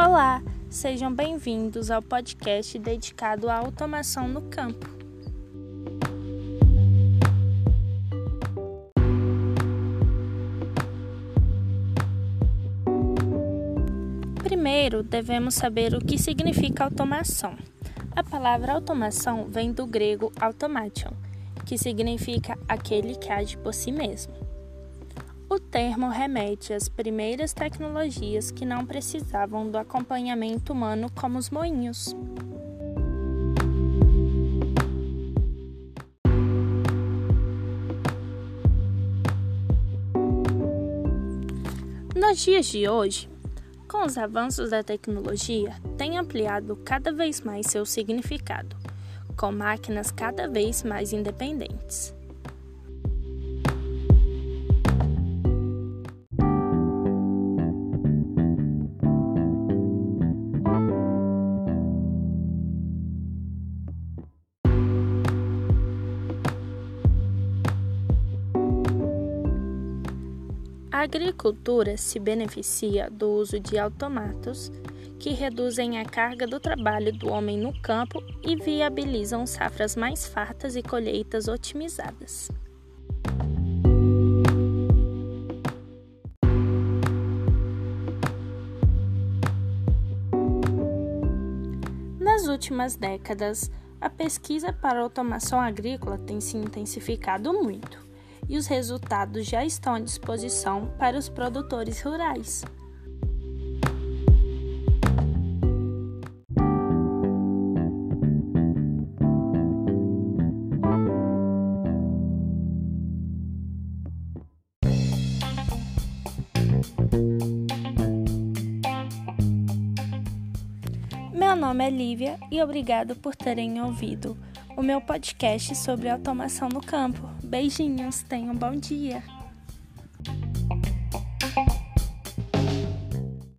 Olá, sejam bem-vindos ao podcast dedicado à automação no campo. Primeiro, devemos saber o que significa automação. A palavra automação vem do grego automation, que significa aquele que age por si mesmo. O termo remete às primeiras tecnologias que não precisavam do acompanhamento humano, como os moinhos. Nos dias de hoje, com os avanços da tecnologia, tem ampliado cada vez mais seu significado, com máquinas cada vez mais independentes. A agricultura se beneficia do uso de automatos que reduzem a carga do trabalho do homem no campo e viabilizam safras mais fartas e colheitas otimizadas. Nas últimas décadas, a pesquisa para automação agrícola tem se intensificado muito e os resultados já estão à disposição para os produtores rurais. Meu nome é Lívia e obrigado por terem ouvido o meu podcast sobre automação no campo. Beijinhos, tenham um bom dia!